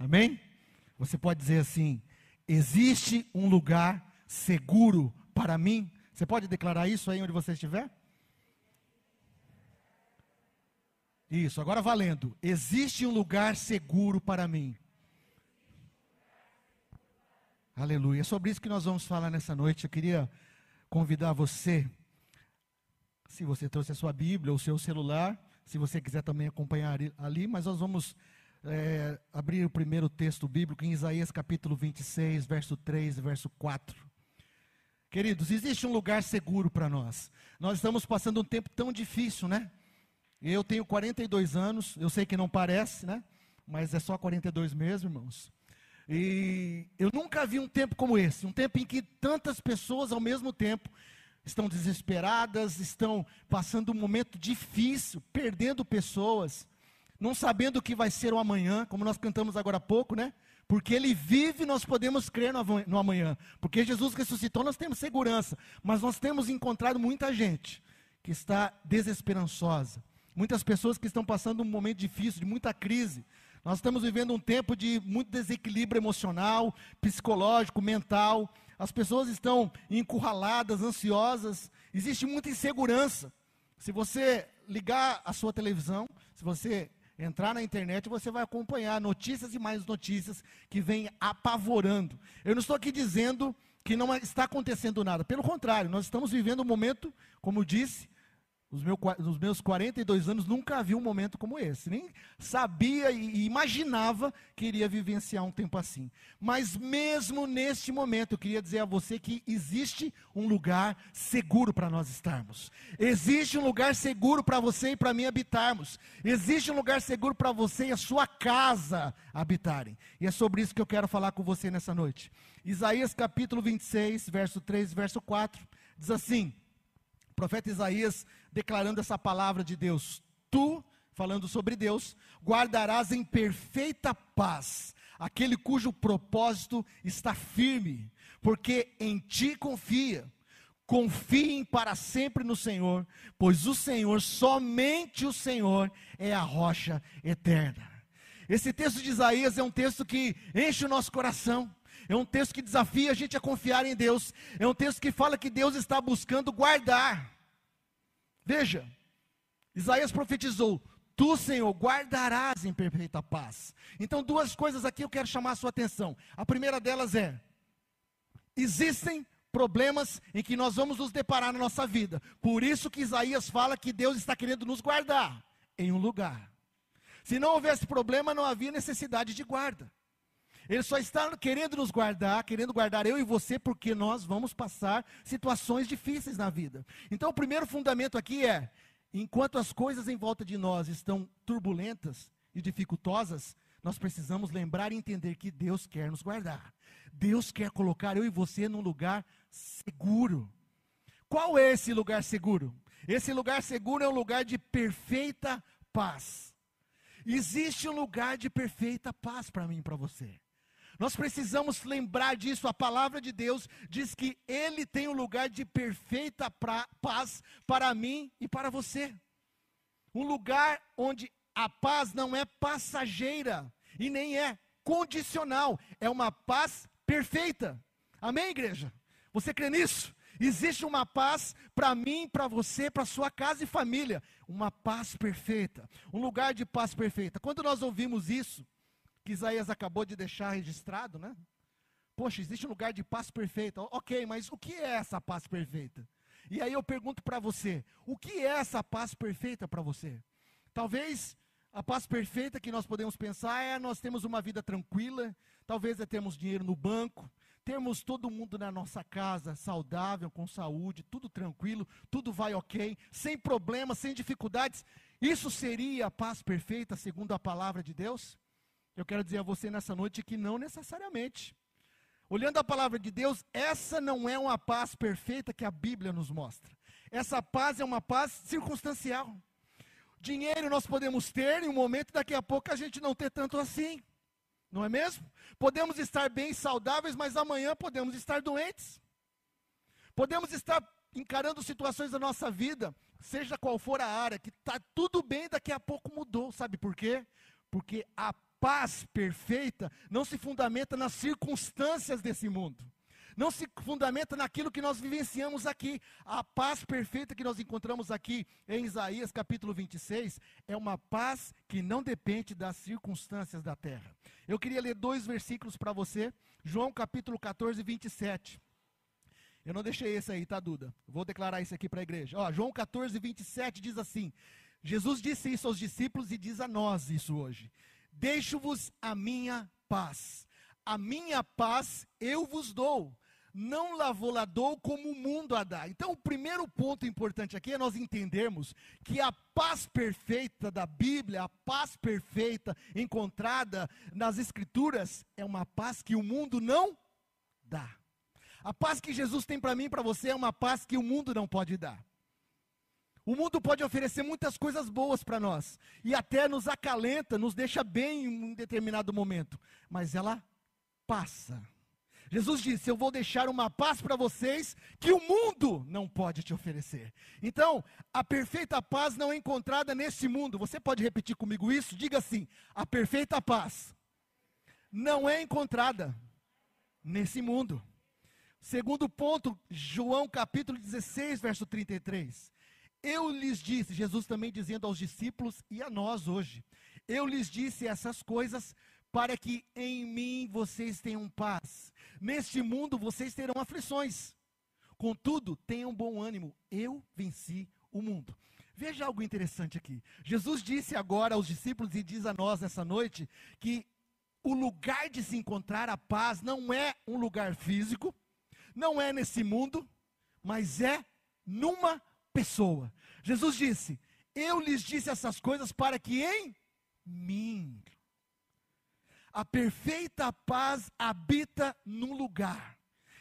Amém? Você pode dizer assim: existe um lugar seguro para mim? Você pode declarar isso aí onde você estiver? Isso, agora valendo. Existe um lugar seguro para mim. Aleluia. É sobre isso que nós vamos falar nessa noite. Eu queria convidar você, se você trouxe a sua Bíblia ou seu celular, se você quiser também acompanhar ali, mas nós vamos é, abrir o primeiro texto bíblico em Isaías capítulo 26, verso 3 e verso 4. Queridos, existe um lugar seguro para nós. Nós estamos passando um tempo tão difícil, né? Eu tenho 42 anos, eu sei que não parece, né? Mas é só 42 mesmo, irmãos. E eu nunca vi um tempo como esse, um tempo em que tantas pessoas ao mesmo tempo estão desesperadas, estão passando um momento difícil, perdendo pessoas, não sabendo o que vai ser o amanhã, como nós cantamos agora há pouco, né? Porque ele vive, nós podemos crer no amanhã. Porque Jesus ressuscitou, nós temos segurança. Mas nós temos encontrado muita gente que está desesperançosa, Muitas pessoas que estão passando um momento difícil, de muita crise. Nós estamos vivendo um tempo de muito desequilíbrio emocional, psicológico, mental. As pessoas estão encurraladas, ansiosas. Existe muita insegurança. Se você ligar a sua televisão, se você entrar na internet, você vai acompanhar notícias e mais notícias que vêm apavorando. Eu não estou aqui dizendo que não está acontecendo nada. Pelo contrário, nós estamos vivendo um momento, como disse, nos, meu, nos meus 42 anos, nunca vi um momento como esse. Nem sabia e imaginava que iria vivenciar um tempo assim. Mas mesmo neste momento, eu queria dizer a você que existe um lugar seguro para nós estarmos. Existe um lugar seguro para você e para mim habitarmos. Existe um lugar seguro para você e a sua casa habitarem. E é sobre isso que eu quero falar com você nessa noite. Isaías capítulo 26, verso 3 verso 4, diz assim: profeta Isaías declarando essa palavra de Deus. Tu, falando sobre Deus, guardarás em perfeita paz aquele cujo propósito está firme, porque em ti confia. Confiem para sempre no Senhor, pois o Senhor, somente o Senhor, é a rocha eterna. Esse texto de Isaías é um texto que enche o nosso coração. É um texto que desafia a gente a confiar em Deus. É um texto que fala que Deus está buscando guardar Veja, Isaías profetizou: Tu, Senhor, guardarás em perfeita paz. Então, duas coisas aqui eu quero chamar a sua atenção. A primeira delas é: existem problemas em que nós vamos nos deparar na nossa vida. Por isso que Isaías fala que Deus está querendo nos guardar em um lugar. Se não houvesse problema, não havia necessidade de guarda. Ele só está querendo nos guardar, querendo guardar eu e você, porque nós vamos passar situações difíceis na vida. Então, o primeiro fundamento aqui é: enquanto as coisas em volta de nós estão turbulentas e dificultosas, nós precisamos lembrar e entender que Deus quer nos guardar. Deus quer colocar eu e você num lugar seguro. Qual é esse lugar seguro? Esse lugar seguro é um lugar de perfeita paz. Existe um lugar de perfeita paz para mim e para você. Nós precisamos lembrar disso. A palavra de Deus diz que Ele tem um lugar de perfeita pra, paz para mim e para você. Um lugar onde a paz não é passageira e nem é condicional, é uma paz perfeita. Amém, igreja? Você crê nisso? Existe uma paz para mim, para você, para sua casa e família, uma paz perfeita, um lugar de paz perfeita. Quando nós ouvimos isso, que Isaías acabou de deixar registrado, né? Poxa, existe um lugar de paz perfeita. Ok, mas o que é essa paz perfeita? E aí eu pergunto para você: o que é essa paz perfeita para você? Talvez a paz perfeita que nós podemos pensar é nós temos uma vida tranquila, talvez é termos dinheiro no banco, termos todo mundo na nossa casa saudável, com saúde, tudo tranquilo, tudo vai ok, sem problemas, sem dificuldades. Isso seria a paz perfeita segundo a palavra de Deus? Eu quero dizer a você nessa noite que não necessariamente. Olhando a palavra de Deus, essa não é uma paz perfeita que a Bíblia nos mostra. Essa paz é uma paz circunstancial. Dinheiro nós podemos ter em um momento, daqui a pouco a gente não ter tanto assim. Não é mesmo? Podemos estar bem saudáveis, mas amanhã podemos estar doentes. Podemos estar encarando situações da nossa vida, seja qual for a área, que está tudo bem, daqui a pouco mudou. Sabe por quê? Porque a paz perfeita não se fundamenta nas circunstâncias desse mundo. Não se fundamenta naquilo que nós vivenciamos aqui. A paz perfeita que nós encontramos aqui em Isaías capítulo 26 é uma paz que não depende das circunstâncias da terra. Eu queria ler dois versículos para você. João capítulo 14, 27. Eu não deixei esse aí, tá, Duda? Vou declarar isso aqui para a igreja. Ó, João 14, 27 diz assim: Jesus disse isso aos discípulos e diz a nós isso hoje: Deixo-vos a minha paz. A minha paz eu vos dou. Não la vou lá dou como o mundo a dá. Então, o primeiro ponto importante aqui é nós entendermos que a paz perfeita da Bíblia, a paz perfeita encontrada nas Escrituras, é uma paz que o mundo não dá. A paz que Jesus tem para mim e para você é uma paz que o mundo não pode dar. O mundo pode oferecer muitas coisas boas para nós e até nos acalenta, nos deixa bem em um determinado momento, mas ela passa. Jesus disse: Eu vou deixar uma paz para vocês que o mundo não pode te oferecer. Então, a perfeita paz não é encontrada nesse mundo. Você pode repetir comigo isso? Diga assim: A perfeita paz não é encontrada nesse mundo. Segundo ponto, João capítulo 16, verso 33. Eu lhes disse, Jesus também dizendo aos discípulos e a nós hoje, eu lhes disse essas coisas para que em mim vocês tenham paz. Neste mundo vocês terão aflições. Contudo, tenham bom ânimo, eu venci o mundo. Veja algo interessante aqui. Jesus disse agora aos discípulos e diz a nós nessa noite que o lugar de se encontrar a paz não é um lugar físico, não é nesse mundo, mas é numa pessoa. Jesus disse: Eu lhes disse essas coisas para que em mim a perfeita paz habita num lugar.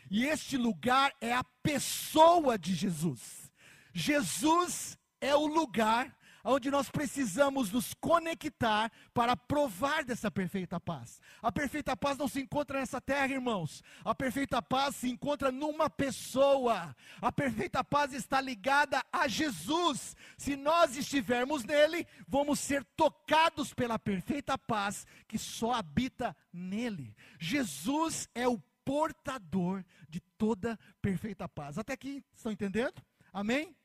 E este lugar é a pessoa de Jesus. Jesus é o lugar onde nós precisamos nos conectar para provar dessa perfeita paz. A perfeita paz não se encontra nessa terra, irmãos. A perfeita paz se encontra numa pessoa. A perfeita paz está ligada a Jesus. Se nós estivermos nele, vamos ser tocados pela perfeita paz que só habita nele. Jesus é o portador de toda perfeita paz. Até aqui, estão entendendo? Amém?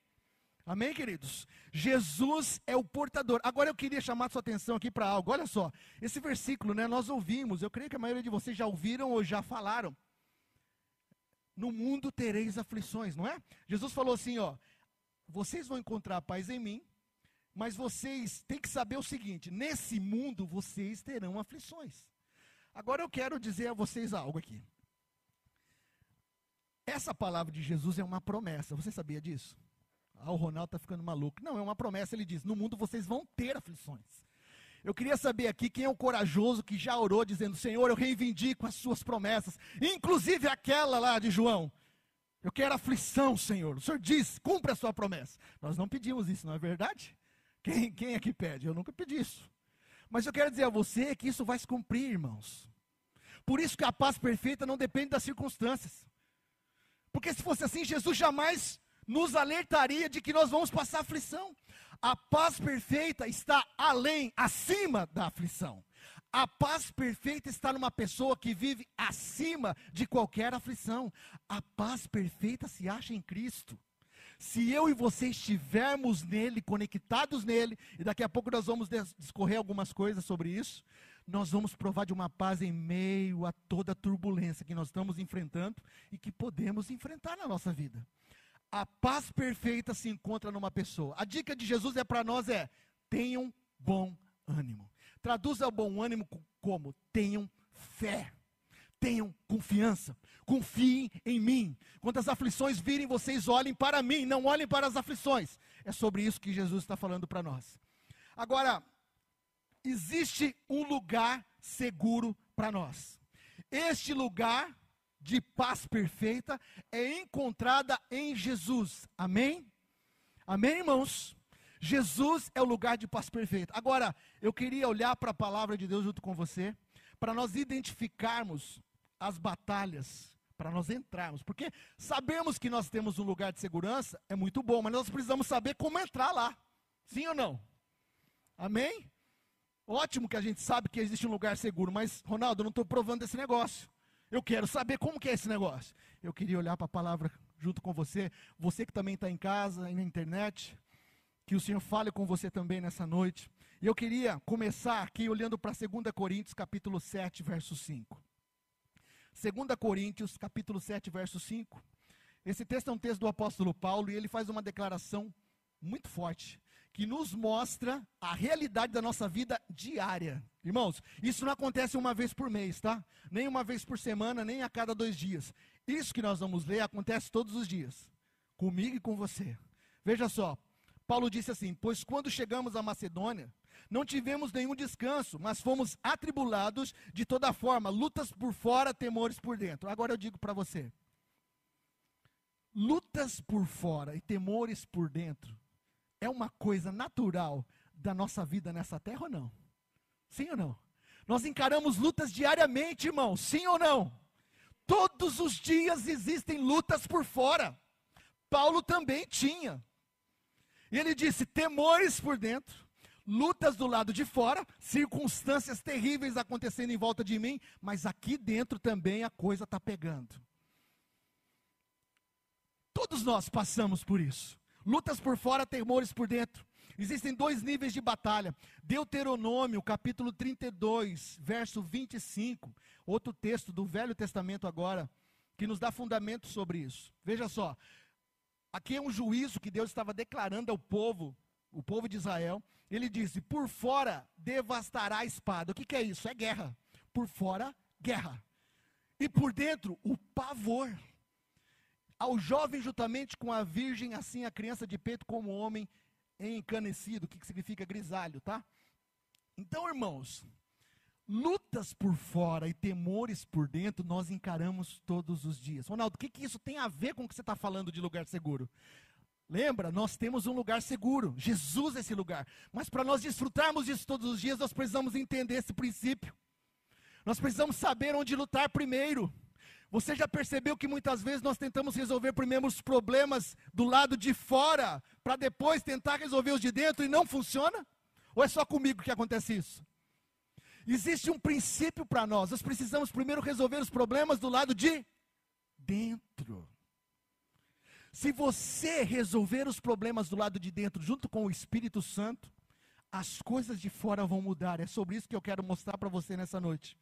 Amém, queridos? Jesus é o portador. Agora eu queria chamar sua atenção aqui para algo. Olha só, esse versículo, né, nós ouvimos, eu creio que a maioria de vocês já ouviram ou já falaram. No mundo tereis aflições, não é? Jesus falou assim, ó: Vocês vão encontrar paz em mim, mas vocês têm que saber o seguinte: nesse mundo vocês terão aflições. Agora eu quero dizer a vocês algo aqui. Essa palavra de Jesus é uma promessa. Você sabia disso? Ah, o Ronaldo está ficando maluco. Não, é uma promessa, ele diz: no mundo vocês vão ter aflições. Eu queria saber aqui quem é o corajoso que já orou dizendo: Senhor, eu reivindico as suas promessas, inclusive aquela lá de João. Eu quero aflição, Senhor. O Senhor diz: cumpre a sua promessa. Nós não pedimos isso, não é verdade? Quem, quem é que pede? Eu nunca pedi isso. Mas eu quero dizer a você que isso vai se cumprir, irmãos. Por isso que a paz perfeita não depende das circunstâncias. Porque se fosse assim, Jesus jamais nos alertaria de que nós vamos passar aflição. A paz perfeita está além, acima da aflição. A paz perfeita está numa pessoa que vive acima de qualquer aflição. A paz perfeita se acha em Cristo. Se eu e você estivermos nele, conectados nele, e daqui a pouco nós vamos discorrer algumas coisas sobre isso, nós vamos provar de uma paz em meio a toda a turbulência que nós estamos enfrentando e que podemos enfrentar na nossa vida. A paz perfeita se encontra numa pessoa. A dica de Jesus é para nós é: tenham bom ânimo. Traduza o bom ânimo como tenham fé. Tenham confiança, confiem em mim. Quando as aflições virem, vocês olhem para mim, não olhem para as aflições. É sobre isso que Jesus está falando para nós. Agora, existe um lugar seguro para nós. Este lugar de paz perfeita é encontrada em Jesus. Amém? Amém, irmãos? Jesus é o lugar de paz perfeita. Agora, eu queria olhar para a palavra de Deus junto com você, para nós identificarmos as batalhas, para nós entrarmos. Porque sabemos que nós temos um lugar de segurança, é muito bom, mas nós precisamos saber como entrar lá. Sim ou não? Amém? Ótimo que a gente sabe que existe um lugar seguro, mas, Ronaldo, eu não estou provando esse negócio. Eu quero saber como que é esse negócio. Eu queria olhar para a palavra junto com você, você que também está em casa na internet, que o Senhor fale com você também nessa noite. E eu queria começar aqui olhando para 2 Coríntios, capítulo 7, verso 5. 2 Coríntios, capítulo 7, verso 5. Esse texto é um texto do apóstolo Paulo e ele faz uma declaração muito forte, que nos mostra a realidade da nossa vida diária. Irmãos, isso não acontece uma vez por mês, tá? Nem uma vez por semana, nem a cada dois dias. Isso que nós vamos ler acontece todos os dias, comigo e com você. Veja só, Paulo disse assim: Pois quando chegamos à Macedônia, não tivemos nenhum descanso, mas fomos atribulados de toda forma, lutas por fora, temores por dentro. Agora eu digo para você: lutas por fora e temores por dentro é uma coisa natural da nossa vida nessa terra ou não? Sim ou não? Nós encaramos lutas diariamente, irmão, sim ou não? Todos os dias existem lutas por fora. Paulo também tinha. E ele disse: temores por dentro, lutas do lado de fora, circunstâncias terríveis acontecendo em volta de mim, mas aqui dentro também a coisa está pegando. Todos nós passamos por isso. Lutas por fora, temores por dentro. Existem dois níveis de batalha. Deuteronômio, capítulo 32, verso 25. Outro texto do Velho Testamento agora, que nos dá fundamento sobre isso. Veja só. Aqui é um juízo que Deus estava declarando ao povo, o povo de Israel. Ele disse: Por fora devastará a espada. O que, que é isso? É guerra. Por fora, guerra. E por dentro, o pavor. Ao jovem, juntamente com a virgem, assim a criança de peito como homem encanecido, que significa grisalho, tá? Então, irmãos, lutas por fora e temores por dentro nós encaramos todos os dias. Ronaldo, o que, que isso tem a ver com o que você está falando de lugar seguro? Lembra, nós temos um lugar seguro, Jesus é esse lugar. Mas para nós desfrutarmos disso todos os dias, nós precisamos entender esse princípio. Nós precisamos saber onde lutar primeiro. Você já percebeu que muitas vezes nós tentamos resolver primeiro os problemas do lado de fora, para depois tentar resolver os de dentro e não funciona? Ou é só comigo que acontece isso? Existe um princípio para nós. Nós precisamos primeiro resolver os problemas do lado de dentro. Se você resolver os problemas do lado de dentro, junto com o Espírito Santo, as coisas de fora vão mudar. É sobre isso que eu quero mostrar para você nessa noite.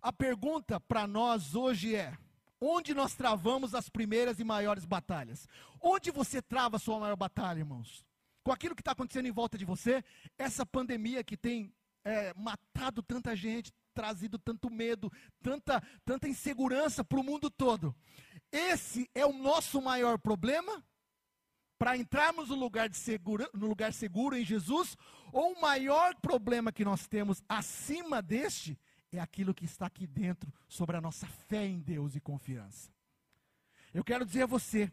A pergunta para nós hoje é: onde nós travamos as primeiras e maiores batalhas? Onde você trava a sua maior batalha, irmãos? Com aquilo que está acontecendo em volta de você, essa pandemia que tem é, matado tanta gente, trazido tanto medo, tanta, tanta insegurança para o mundo todo. Esse é o nosso maior problema? Para entrarmos no lugar, de segura, no lugar seguro em Jesus? Ou o maior problema que nós temos acima deste é aquilo que está aqui dentro sobre a nossa fé em Deus e confiança? Eu quero dizer a você,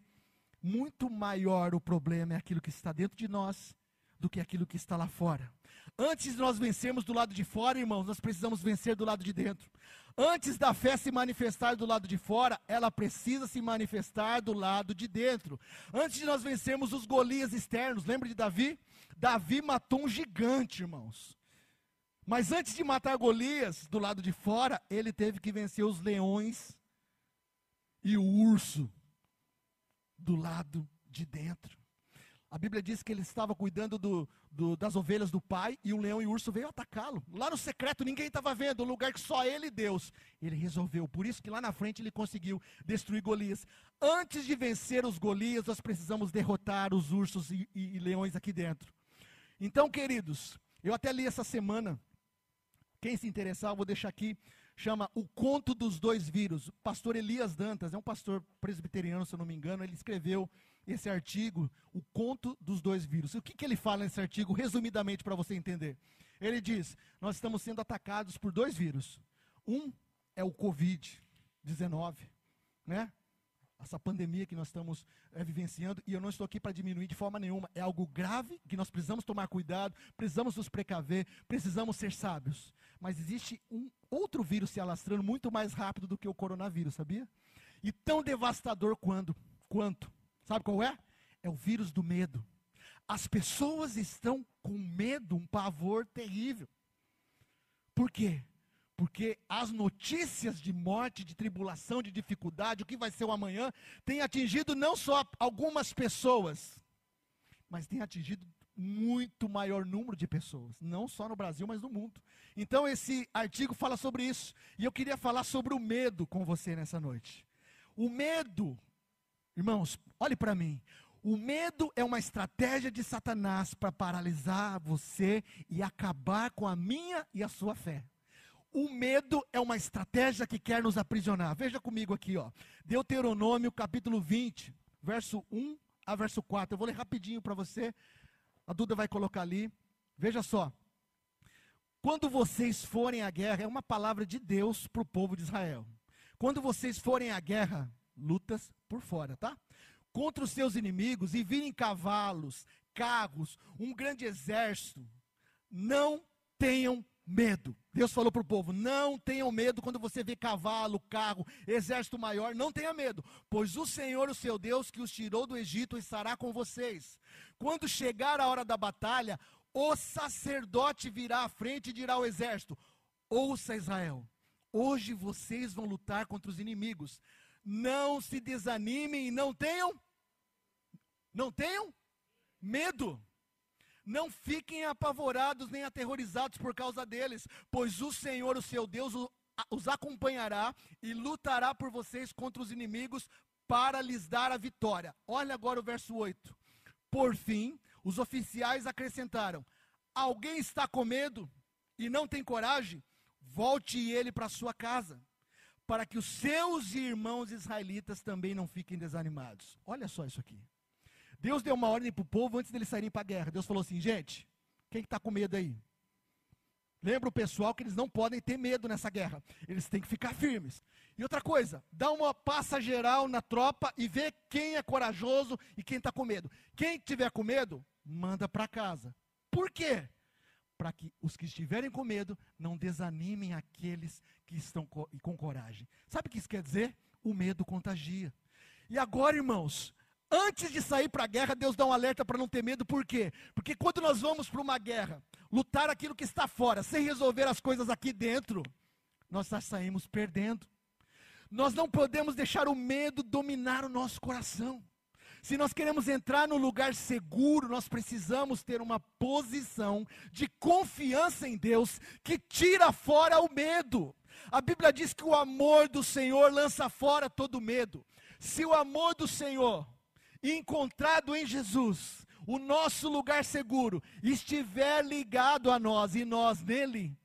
muito maior o problema é aquilo que está dentro de nós do que aquilo que está lá fora. Antes de nós vencermos do lado de fora, irmãos, nós precisamos vencer do lado de dentro. Antes da fé se manifestar do lado de fora, ela precisa se manifestar do lado de dentro. Antes de nós vencermos os Golias externos, lembra de Davi? Davi matou um gigante, irmãos. Mas antes de matar Golias do lado de fora, ele teve que vencer os leões e o urso do lado de dentro. A Bíblia diz que ele estava cuidando do, do, das ovelhas do pai e o leão e o urso veio atacá-lo. Lá no secreto ninguém estava vendo, um lugar que só ele e Deus. Ele resolveu, por isso que lá na frente ele conseguiu destruir Golias. Antes de vencer os Golias, nós precisamos derrotar os ursos e, e, e leões aqui dentro. Então, queridos, eu até li essa semana. Quem se interessar, eu vou deixar aqui. Chama O Conto dos Dois Vírus. O pastor Elias Dantas, é um pastor presbiteriano, se eu não me engano, ele escreveu esse artigo, o conto dos dois vírus. O que, que ele fala nesse artigo, resumidamente, para você entender? Ele diz: nós estamos sendo atacados por dois vírus. Um é o Covid-19, né? Essa pandemia que nós estamos é, vivenciando, e eu não estou aqui para diminuir de forma nenhuma, é algo grave que nós precisamos tomar cuidado, precisamos nos precaver, precisamos ser sábios. Mas existe um outro vírus se alastrando muito mais rápido do que o coronavírus, sabia? E tão devastador quando, quanto Sabe qual é? É o vírus do medo. As pessoas estão com medo, um pavor terrível. Por quê? Porque as notícias de morte, de tribulação, de dificuldade, o que vai ser o amanhã, tem atingido não só algumas pessoas, mas tem atingido muito maior número de pessoas, não só no Brasil, mas no mundo. Então esse artigo fala sobre isso, e eu queria falar sobre o medo com você nessa noite. O medo, irmãos, olhe para mim. O medo é uma estratégia de Satanás para paralisar você e acabar com a minha e a sua fé. O medo é uma estratégia que quer nos aprisionar. Veja comigo aqui, ó. Deuteronômio capítulo 20, verso 1 a verso 4. Eu vou ler rapidinho para você. A Duda vai colocar ali. Veja só. Quando vocês forem à guerra, é uma palavra de Deus para o povo de Israel. Quando vocês forem à guerra, lutas por fora, tá? Contra os seus inimigos e virem cavalos, carros, um grande exército, não tenham medo. Deus falou para o povo: não tenham medo quando você vê cavalo, carro, exército maior, não tenha medo, pois o Senhor, o seu Deus, que os tirou do Egito, estará com vocês. Quando chegar a hora da batalha, o sacerdote virá à frente e dirá ao exército: Ouça Israel, hoje vocês vão lutar contra os inimigos. Não se desanimem e não tenham, não tenham medo. Não fiquem apavorados nem aterrorizados por causa deles, pois o Senhor, o seu Deus, os acompanhará e lutará por vocês contra os inimigos para lhes dar a vitória. Olha agora o verso 8. Por fim, os oficiais acrescentaram: Alguém está com medo e não tem coragem? Volte ele para sua casa, para que os seus irmãos israelitas também não fiquem desanimados. Olha só isso aqui. Deus deu uma ordem para o povo antes deles saírem para a guerra. Deus falou assim: gente, quem está com medo aí? Lembra o pessoal que eles não podem ter medo nessa guerra. Eles têm que ficar firmes. E outra coisa, dá uma passa geral na tropa e vê quem é corajoso e quem está com medo. Quem tiver com medo, manda para casa. Por quê? Para que os que estiverem com medo não desanimem aqueles que estão com coragem. Sabe o que isso quer dizer? O medo contagia. E agora, irmãos, Antes de sair para a guerra, Deus dá um alerta para não ter medo, por quê? Porque quando nós vamos para uma guerra, lutar aquilo que está fora, sem resolver as coisas aqui dentro, nós já saímos perdendo. Nós não podemos deixar o medo dominar o nosso coração. Se nós queremos entrar no lugar seguro, nós precisamos ter uma posição de confiança em Deus que tira fora o medo. A Bíblia diz que o amor do Senhor lança fora todo medo. Se o amor do Senhor encontrado em Jesus, o nosso lugar seguro, estiver ligado a nós e nós nele,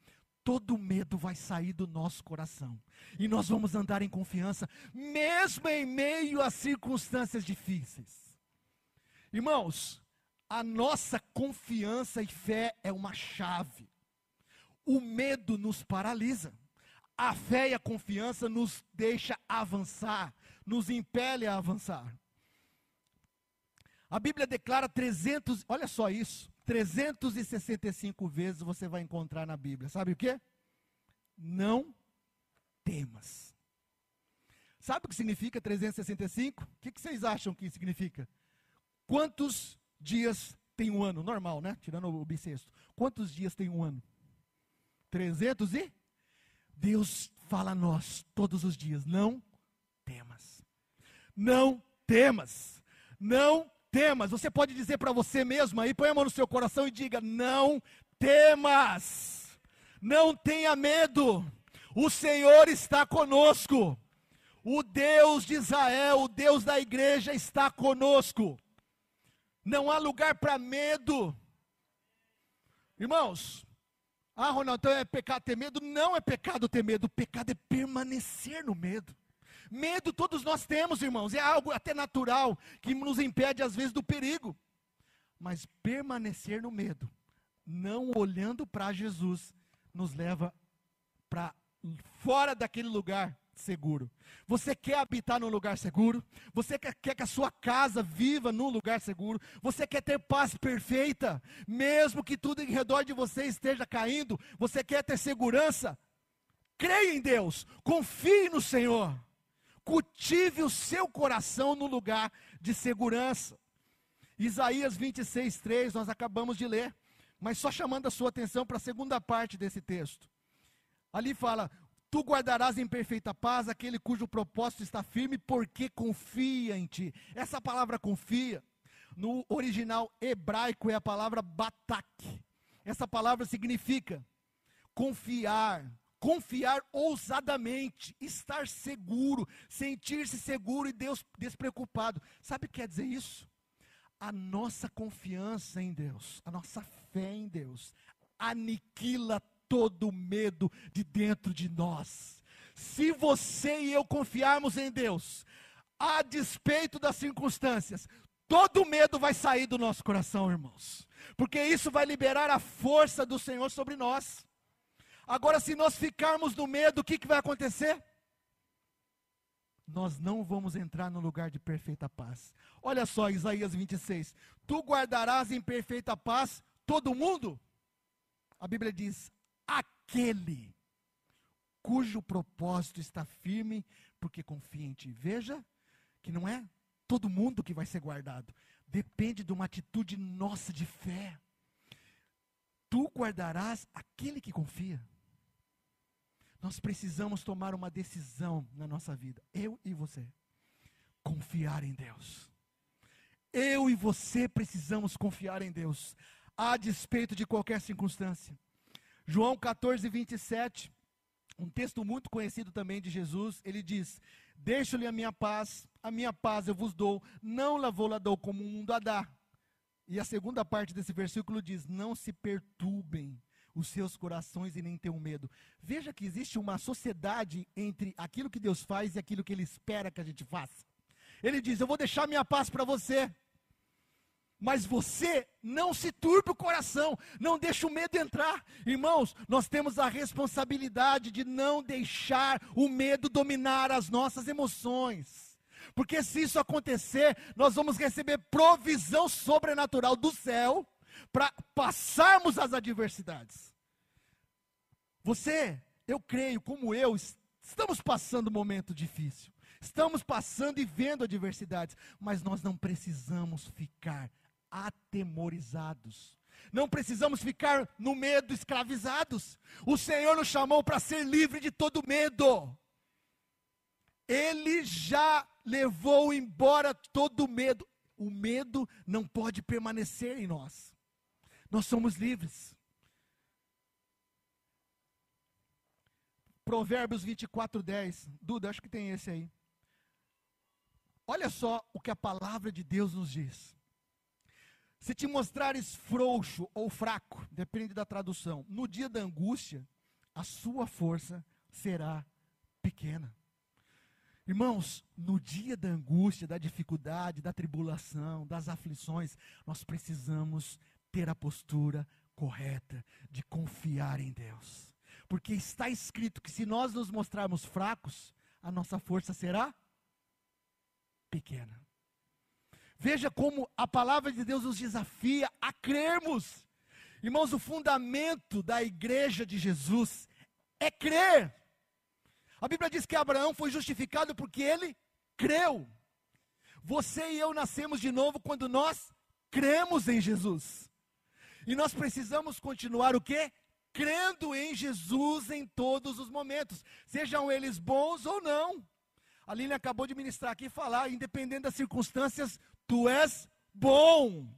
todo medo vai sair do nosso coração. E nós vamos andar em confiança, mesmo em meio a circunstâncias difíceis. Irmãos, a nossa confiança e fé é uma chave. O medo nos paralisa. A fé e a confiança nos deixa avançar, nos impele a avançar. A Bíblia declara 300, olha só isso, 365 vezes você vai encontrar na Bíblia. Sabe o que? Não temas. Sabe o que significa 365? O que, que vocês acham que significa? Quantos dias tem um ano? Normal, né? Tirando o bissexto. Quantos dias tem um ano? 300 e? Deus fala a nós todos os dias: não temas. Não temas. Não temas. Você pode dizer para você mesmo aí, põe a mão no seu coração e diga: Não temas, não tenha medo, o Senhor está conosco. O Deus de Israel, o Deus da igreja está conosco. Não há lugar para medo. Irmãos, ah, Ronaldo, então é pecado ter medo? Não é pecado ter medo, o pecado é permanecer no medo. Medo todos nós temos, irmãos, é algo até natural que nos impede às vezes do perigo. Mas permanecer no medo, não olhando para Jesus, nos leva para fora daquele lugar seguro. Você quer habitar num lugar seguro? Você quer, quer, que a sua casa viva num lugar seguro? Você quer ter paz perfeita? Mesmo que tudo em redor de você esteja caindo, você quer ter segurança? Creia em Deus, confie no Senhor cultive o seu coração no lugar de segurança. Isaías 26, 3, nós acabamos de ler, mas só chamando a sua atenção para a segunda parte desse texto. Ali fala: Tu guardarás em perfeita paz aquele cujo propósito está firme, porque confia em ti. Essa palavra confia, no original hebraico, é a palavra batak. Essa palavra significa confiar, confiar ousadamente, estar seguro, sentir-se seguro e Deus despreocupado. Sabe o que quer dizer isso? A nossa confiança em Deus, a nossa fé em Deus, aniquila todo medo de dentro de nós. Se você e eu confiarmos em Deus, a despeito das circunstâncias, todo medo vai sair do nosso coração, irmãos, porque isso vai liberar a força do Senhor sobre nós. Agora, se nós ficarmos no medo, o que, que vai acontecer? Nós não vamos entrar no lugar de perfeita paz. Olha só, Isaías 26. Tu guardarás em perfeita paz todo mundo? A Bíblia diz: aquele cujo propósito está firme, porque confia em ti. Veja que não é todo mundo que vai ser guardado. Depende de uma atitude nossa de fé. Tu guardarás aquele que confia. Nós precisamos tomar uma decisão na nossa vida, eu e você. Confiar em Deus. Eu e você precisamos confiar em Deus, a despeito de qualquer circunstância. João 14, 27, um texto muito conhecido também de Jesus, ele diz: Deixo-lhe a minha paz, a minha paz eu vos dou, não la vou la dou como o mundo a dá. E a segunda parte desse versículo diz: Não se perturbem os seus corações e nem tenham medo. Veja que existe uma sociedade entre aquilo que Deus faz e aquilo que Ele espera que a gente faça. Ele diz: Eu vou deixar minha paz para você. Mas você não se turbe o coração, não deixa o medo entrar. Irmãos, nós temos a responsabilidade de não deixar o medo dominar as nossas emoções. Porque se isso acontecer, nós vamos receber provisão sobrenatural do céu para passarmos as adversidades. Você, eu creio, como eu, estamos passando um momento difícil. Estamos passando e vendo adversidades, mas nós não precisamos ficar atemorizados. Não precisamos ficar no medo escravizados. O Senhor nos chamou para ser livre de todo medo. Ele já levou embora todo medo. O medo não pode permanecer em nós. Nós somos livres. Provérbios 24, 10. Duda, acho que tem esse aí. Olha só o que a palavra de Deus nos diz. Se te mostrares frouxo ou fraco, depende da tradução, no dia da angústia, a sua força será pequena. Irmãos, no dia da angústia, da dificuldade, da tribulação, das aflições, nós precisamos ter a postura correta de confiar em Deus. Porque está escrito que se nós nos mostrarmos fracos, a nossa força será pequena. Veja como a palavra de Deus nos desafia a crermos. Irmãos, o fundamento da igreja de Jesus é crer. A Bíblia diz que Abraão foi justificado porque ele creu. Você e eu nascemos de novo quando nós cremos em Jesus. E nós precisamos continuar o quê? Crendo em Jesus em todos os momentos, sejam eles bons ou não. A Lília acabou de ministrar aqui e falar, independente das circunstâncias, tu és bom.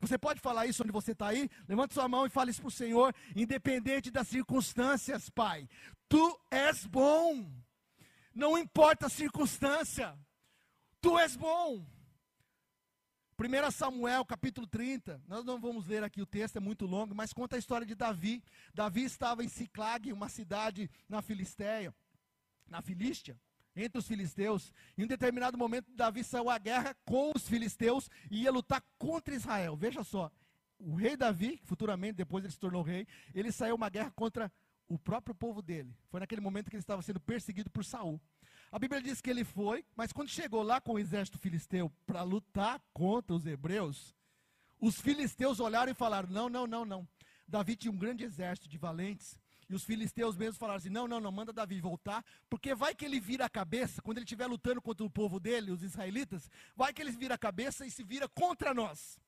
Você pode falar isso onde você está aí? Levante sua mão e fale isso para o Senhor, independente das circunstâncias, Pai. Tu és bom. Não importa a circunstância, tu és bom. 1 Samuel capítulo 30, nós não vamos ler aqui o texto, é muito longo, mas conta a história de Davi. Davi estava em Ciclag, uma cidade na Filisteia, na Filístia, entre os filisteus. Em um determinado momento, Davi saiu à guerra com os filisteus e ia lutar contra Israel. Veja só, o rei Davi, futuramente depois ele se tornou rei, ele saiu uma guerra contra o próprio povo dele. Foi naquele momento que ele estava sendo perseguido por Saul. A Bíblia diz que ele foi, mas quando chegou lá com o exército filisteu para lutar contra os hebreus, os filisteus olharam e falaram: não, não, não, não. Davi tinha um grande exército de valentes. E os filisteus mesmos falaram assim: não, não, não, manda Davi voltar, porque vai que ele vira a cabeça, quando ele estiver lutando contra o povo dele, os israelitas, vai que ele vira a cabeça e se vira contra nós.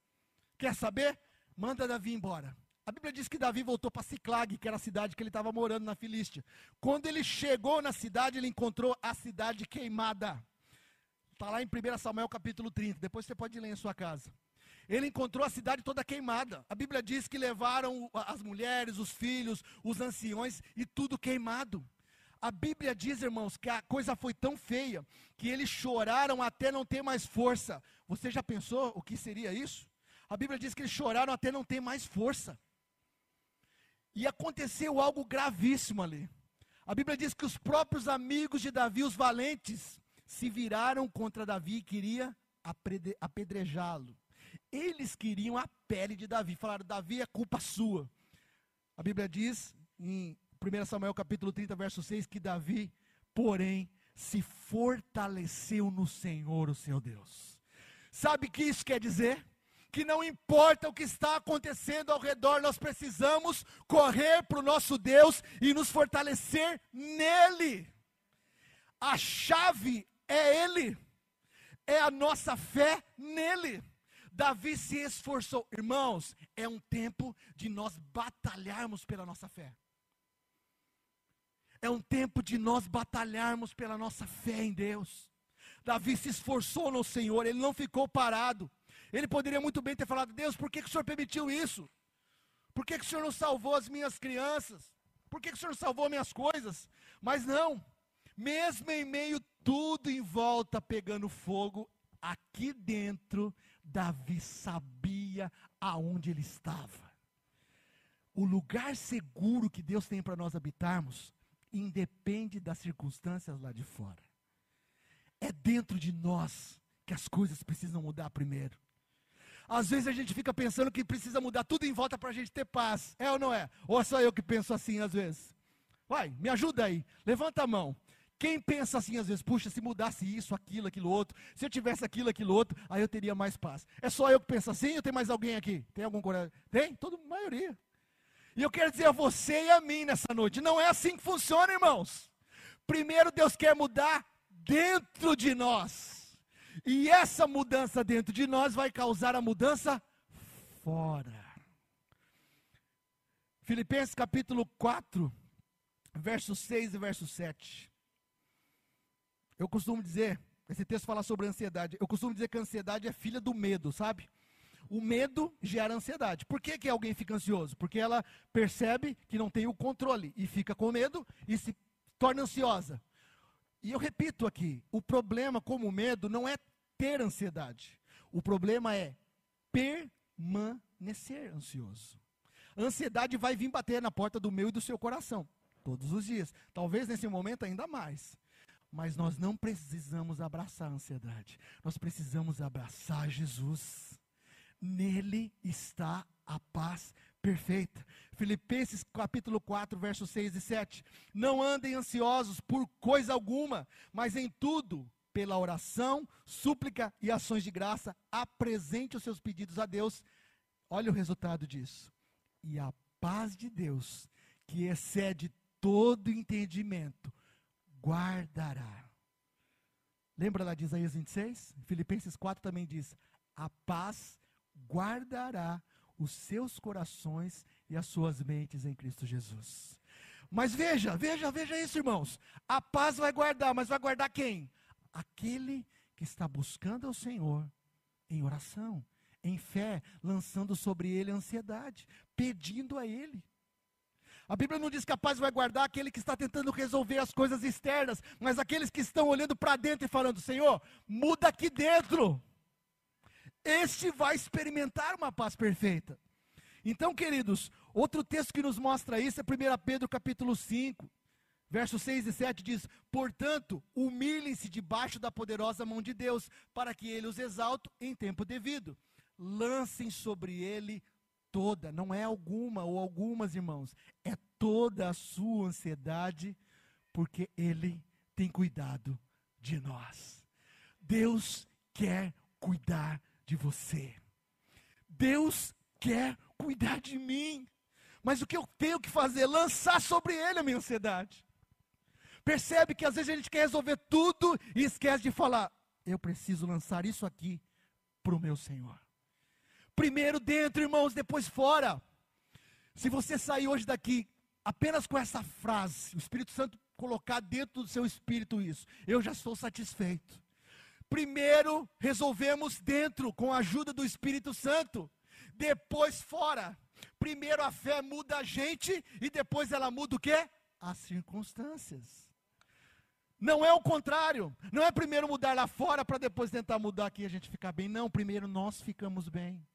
Quer saber? Manda Davi embora. A Bíblia diz que Davi voltou para Ciclag, que era a cidade que ele estava morando na Filístia. Quando ele chegou na cidade, ele encontrou a cidade queimada. Está lá em 1 Samuel capítulo 30. Depois você pode ler em sua casa. Ele encontrou a cidade toda queimada. A Bíblia diz que levaram as mulheres, os filhos, os anciões e tudo queimado. A Bíblia diz, irmãos, que a coisa foi tão feia que eles choraram até não ter mais força. Você já pensou o que seria isso? A Bíblia diz que eles choraram até não ter mais força. E aconteceu algo gravíssimo ali. A Bíblia diz que os próprios amigos de Davi, os valentes, se viraram contra Davi e queriam apedrejá-lo. Eles queriam a pele de Davi. Falaram: Davi é culpa sua. A Bíblia diz em 1 Samuel capítulo 30, verso 6, que Davi, porém, se fortaleceu no Senhor, o seu Deus. Sabe o que isso quer dizer? Que não importa o que está acontecendo ao redor, nós precisamos correr para o nosso Deus e nos fortalecer nele. A chave é Ele, é a nossa fé nele. Davi se esforçou. Irmãos, é um tempo de nós batalharmos pela nossa fé. É um tempo de nós batalharmos pela nossa fé em Deus. Davi se esforçou no Senhor, ele não ficou parado. Ele poderia muito bem ter falado: Deus, por que, que o Senhor permitiu isso? Por que, que o Senhor não salvou as minhas crianças? Por que, que o Senhor não salvou as minhas coisas? Mas não, mesmo em meio tudo em volta pegando fogo, aqui dentro, Davi sabia aonde ele estava. O lugar seguro que Deus tem para nós habitarmos independe das circunstâncias lá de fora. É dentro de nós que as coisas precisam mudar primeiro. Às vezes a gente fica pensando que precisa mudar tudo em volta para a gente ter paz. É ou não é? Ou é só eu que penso assim às vezes? Vai, me ajuda aí. Levanta a mão. Quem pensa assim às vezes, puxa, se mudasse isso, aquilo, aquilo outro, se eu tivesse aquilo, aquilo outro, aí eu teria mais paz. É só eu que penso assim ou tem mais alguém aqui? Tem algum colega? Tem? Toda maioria. E eu quero dizer a você e a mim nessa noite: não é assim que funciona, irmãos. Primeiro, Deus quer mudar dentro de nós. E essa mudança dentro de nós vai causar a mudança fora. Filipenses capítulo 4, verso 6 e verso 7. Eu costumo dizer, esse texto fala sobre ansiedade. Eu costumo dizer que a ansiedade é filha do medo, sabe? O medo gera ansiedade. Por que, que alguém fica ansioso? Porque ela percebe que não tem o controle e fica com medo e se torna ansiosa. E eu repito aqui: o problema como medo não é ter ansiedade. O problema é permanecer ansioso. A ansiedade vai vir bater na porta do meu e do seu coração todos os dias. Talvez nesse momento ainda mais. Mas nós não precisamos abraçar a ansiedade. Nós precisamos abraçar Jesus. Nele está a paz perfeita. Filipenses capítulo 4, versos 6 e 7. Não andem ansiosos por coisa alguma, mas em tudo, pela oração, súplica e ações de graça, apresente os seus pedidos a Deus. Olha o resultado disso. E a paz de Deus, que excede todo entendimento, guardará. Lembra lá de Isaías 26? Filipenses 4 também diz: a paz guardará os seus corações e as suas mentes em Cristo Jesus. Mas veja, veja, veja isso, irmãos. A paz vai guardar, mas vai guardar quem? Aquele que está buscando ao Senhor em oração, em fé, lançando sobre ele ansiedade, pedindo a ele. A Bíblia não diz que a paz vai guardar aquele que está tentando resolver as coisas externas, mas aqueles que estão olhando para dentro e falando: Senhor, muda aqui dentro este vai experimentar uma paz perfeita. Então, queridos, outro texto que nos mostra isso é 1 Pedro capítulo 5, versos 6 e 7 diz: Portanto, humilhem-se debaixo da poderosa mão de Deus, para que ele os exalte em tempo devido. Lancem sobre ele toda, não é alguma ou algumas, irmãos, é toda a sua ansiedade, porque ele tem cuidado de nós. Deus quer cuidar de você. Deus quer cuidar de mim. Mas o que eu tenho que fazer? Lançar sobre ele a minha ansiedade. Percebe que às vezes a gente quer resolver tudo e esquece de falar: eu preciso lançar isso aqui para o meu Senhor. Primeiro dentro, irmãos, depois fora. Se você sair hoje daqui apenas com essa frase, o Espírito Santo colocar dentro do seu espírito isso, eu já estou satisfeito. Primeiro resolvemos dentro, com a ajuda do Espírito Santo, depois fora. Primeiro a fé muda a gente e depois ela muda o quê? As circunstâncias. Não é o contrário. Não é primeiro mudar lá fora para depois tentar mudar aqui e a gente ficar bem. Não, primeiro nós ficamos bem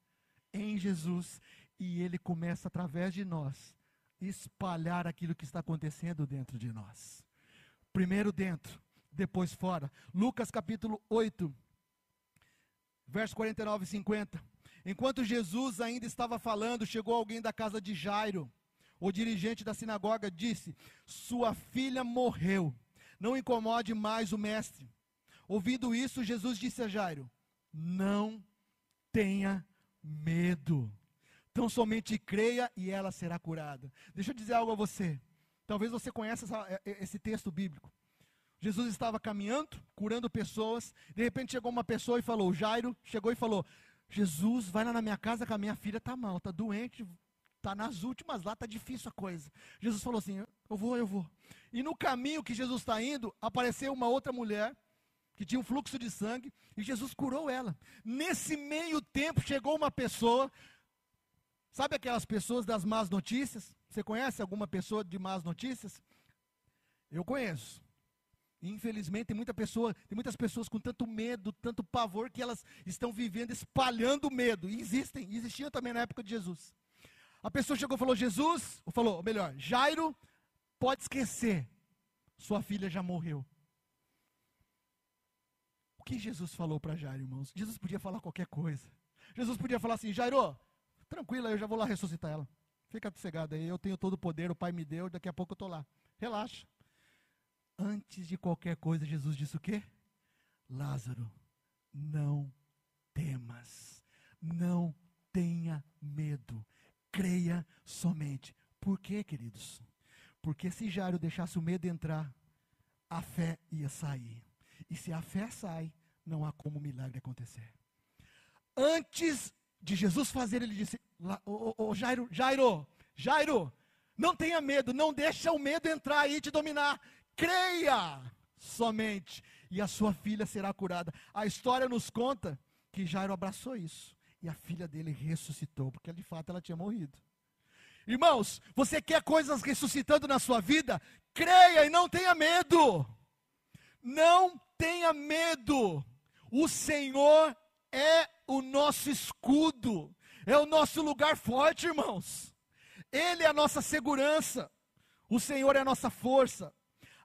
em Jesus e ele começa através de nós espalhar aquilo que está acontecendo dentro de nós. Primeiro dentro, depois fora. Lucas capítulo 8, verso 49 e 50. Enquanto Jesus ainda estava falando, chegou alguém da casa de Jairo. O dirigente da sinagoga disse: Sua filha morreu não incomode mais o mestre. Ouvindo isso, Jesus disse a Jairo: Não tenha medo. Então somente creia e ela será curada. Deixa eu dizer algo a você. Talvez você conheça essa, é, esse texto bíblico. Jesus estava caminhando, curando pessoas. De repente chegou uma pessoa e falou: Jairo chegou e falou: Jesus, vai lá na minha casa que a minha filha está mal, está doente, está nas últimas lá, está difícil a coisa. Jesus falou assim: Eu vou, eu vou. E no caminho que Jesus está indo, apareceu uma outra mulher que tinha um fluxo de sangue e Jesus curou ela. Nesse meio tempo chegou uma pessoa, sabe aquelas pessoas das más notícias? Você conhece alguma pessoa de más notícias? Eu conheço. Infelizmente, tem, muita pessoa, tem muitas pessoas com tanto medo, tanto pavor, que elas estão vivendo espalhando medo. E existem, existiam também na época de Jesus. A pessoa chegou e falou: Jesus, ou falou, melhor, Jairo, pode esquecer, sua filha já morreu. O que Jesus falou para Jairo, irmãos? Jesus podia falar qualquer coisa. Jesus podia falar assim: Jairo, tranquila, eu já vou lá ressuscitar ela. Fica sossegado aí, eu tenho todo o poder, o Pai me deu, daqui a pouco eu estou lá. Relaxa. Antes de qualquer coisa, Jesus disse o quê? Lázaro, não temas, não tenha medo, creia somente. Por quê, queridos? Porque se Jairo deixasse o medo entrar, a fé ia sair. E se a fé sai, não há como o milagre acontecer. Antes de Jesus fazer, ele disse: ô, ô, Jairo, Jairo, Jairo, não tenha medo, não deixa o medo entrar e te dominar. Creia somente, e a sua filha será curada. A história nos conta que Jairo abraçou isso, e a filha dele ressuscitou, porque de fato ela tinha morrido. Irmãos, você quer coisas ressuscitando na sua vida? Creia e não tenha medo. Não tenha medo. O Senhor é o nosso escudo, é o nosso lugar forte, irmãos. Ele é a nossa segurança. O Senhor é a nossa força.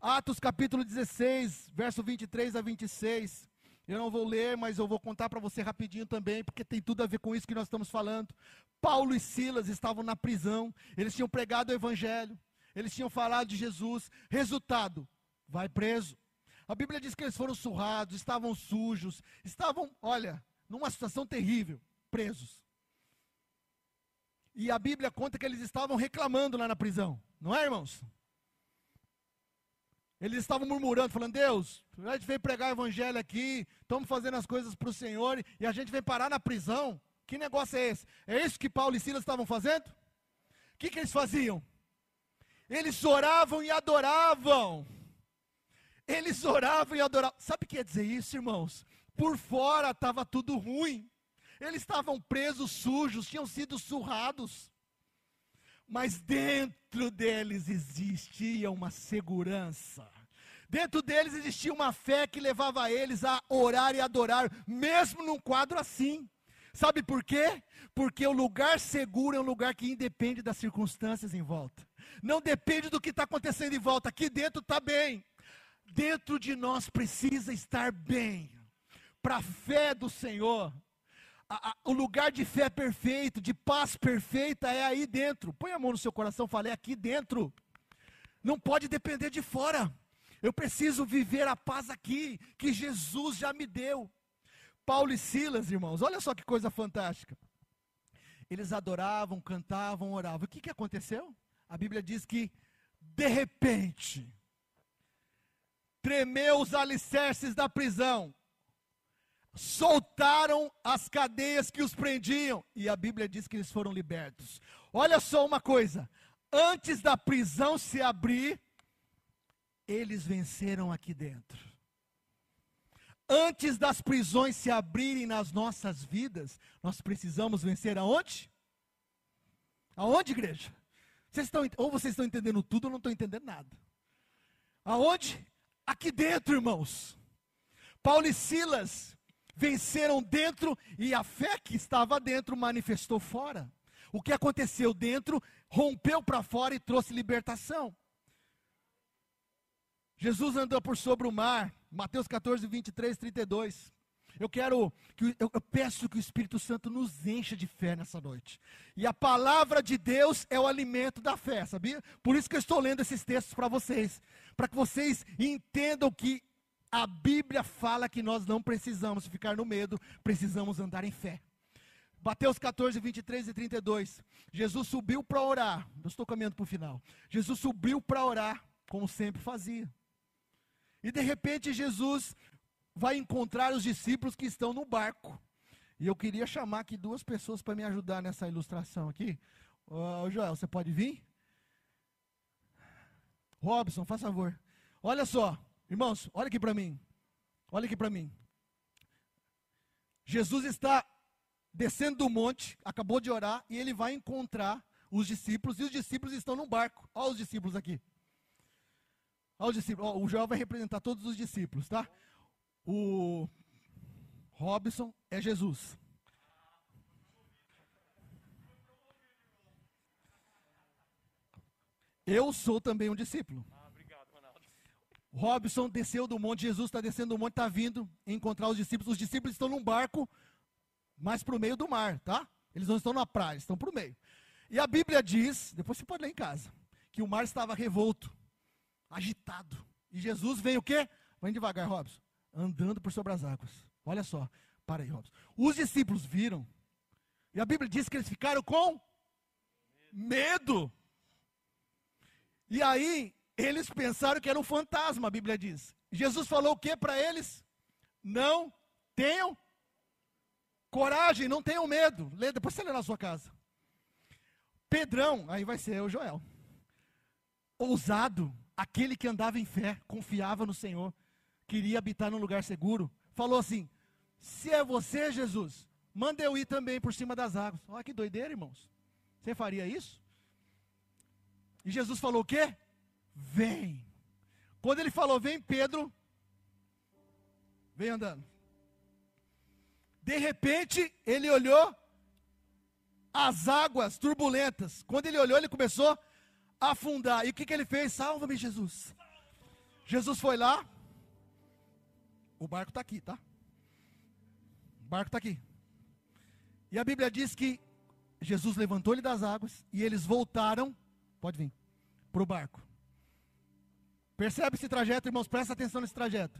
Atos capítulo 16, verso 23 a 26. Eu não vou ler, mas eu vou contar para você rapidinho também, porque tem tudo a ver com isso que nós estamos falando. Paulo e Silas estavam na prisão, eles tinham pregado o evangelho, eles tinham falado de Jesus. Resultado, vai preso. A Bíblia diz que eles foram surrados, estavam sujos, estavam, olha, numa situação terrível, presos. E a Bíblia conta que eles estavam reclamando lá na prisão, não é, irmãos? Eles estavam murmurando, falando: Deus, a gente veio pregar o evangelho aqui, estamos fazendo as coisas para o Senhor e a gente vem parar na prisão. Que negócio é esse? É isso que Paulo e Silas estavam fazendo? O que, que eles faziam? Eles oravam e adoravam. Eles oravam e adoravam. Sabe o que quer dizer isso, irmãos? Por fora estava tudo ruim. Eles estavam presos, sujos, tinham sido surrados. Mas dentro deles existia uma segurança. Dentro deles existia uma fé que levava eles a orar e adorar, mesmo num quadro assim. Sabe por quê? Porque o lugar seguro é um lugar que independe das circunstâncias em volta. Não depende do que está acontecendo em volta. Aqui dentro está bem. Dentro de nós precisa estar bem. Para a fé do Senhor. A, a, o lugar de fé perfeito, de paz perfeita é aí dentro. Põe a mão no seu coração, falei aqui dentro. Não pode depender de fora. Eu preciso viver a paz aqui que Jesus já me deu. Paulo e Silas, irmãos, olha só que coisa fantástica. Eles adoravam, cantavam, oravam. O que, que aconteceu? A Bíblia diz que, de repente, tremeu os alicerces da prisão. Soltaram as cadeias que os prendiam, e a Bíblia diz que eles foram libertos. Olha só uma coisa: antes da prisão se abrir, eles venceram aqui dentro. Antes das prisões se abrirem nas nossas vidas, nós precisamos vencer aonde? Aonde, igreja? Vocês estão, ou vocês estão entendendo tudo ou não estão entendendo nada. Aonde? Aqui dentro, irmãos. Paulo e Silas venceram dentro e a fé que estava dentro manifestou fora. O que aconteceu dentro rompeu para fora e trouxe libertação. Jesus andou por sobre o mar, Mateus 14, 23, 32. Eu quero, que, eu, eu peço que o Espírito Santo nos encha de fé nessa noite. E a palavra de Deus é o alimento da fé, sabia? Por isso que eu estou lendo esses textos para vocês. Para que vocês entendam que a Bíblia fala que nós não precisamos ficar no medo, precisamos andar em fé. Mateus 14, 23 e 32. Jesus subiu para orar. Eu estou caminhando para o final. Jesus subiu para orar, como sempre fazia. E de repente Jesus vai encontrar os discípulos que estão no barco. E eu queria chamar aqui duas pessoas para me ajudar nessa ilustração aqui. Ô, Joel, você pode vir? Robson, faz favor. Olha só, irmãos, olha aqui para mim. Olha aqui para mim. Jesus está descendo do monte, acabou de orar, e ele vai encontrar os discípulos, e os discípulos estão no barco. Olha os discípulos aqui. Olha os discípulos. o Joel vai representar todos os discípulos, tá? O Robson é Jesus. Eu sou também um discípulo. Robson desceu do monte, Jesus está descendo do monte, está vindo encontrar os discípulos. Os discípulos estão num barco, mas para o meio do mar, tá? Eles não estão na praia, estão para o meio. E a Bíblia diz, depois você pode ler em casa, que o mar estava revolto, agitado. E Jesus veio o quê? Vem devagar, Robson andando por sobre as águas. Olha só, para aí, Robson. Os discípulos viram, e a Bíblia diz que eles ficaram com medo. E aí, eles pensaram que era um fantasma, a Bíblia diz. Jesus falou o que para eles? Não tenham coragem, não tenham medo. Lê, depois você lê na sua casa. Pedrão, aí vai ser o Joel. Ousado, aquele que andava em fé, confiava no Senhor queria habitar num lugar seguro, falou assim: Se é você, Jesus, manda eu ir também por cima das águas. Olha que doideira, irmãos. Você faria isso? E Jesus falou o quê? Vem. Quando ele falou, vem, Pedro, vem andando. De repente, ele olhou as águas turbulentas. Quando ele olhou, ele começou a afundar. E o que, que ele fez? Salva-me, Jesus. Jesus foi lá, o barco está aqui, tá? O barco está aqui. E a Bíblia diz que Jesus levantou ele das águas e eles voltaram, pode vir, para o barco. Percebe esse trajeto, irmãos? Presta atenção nesse trajeto.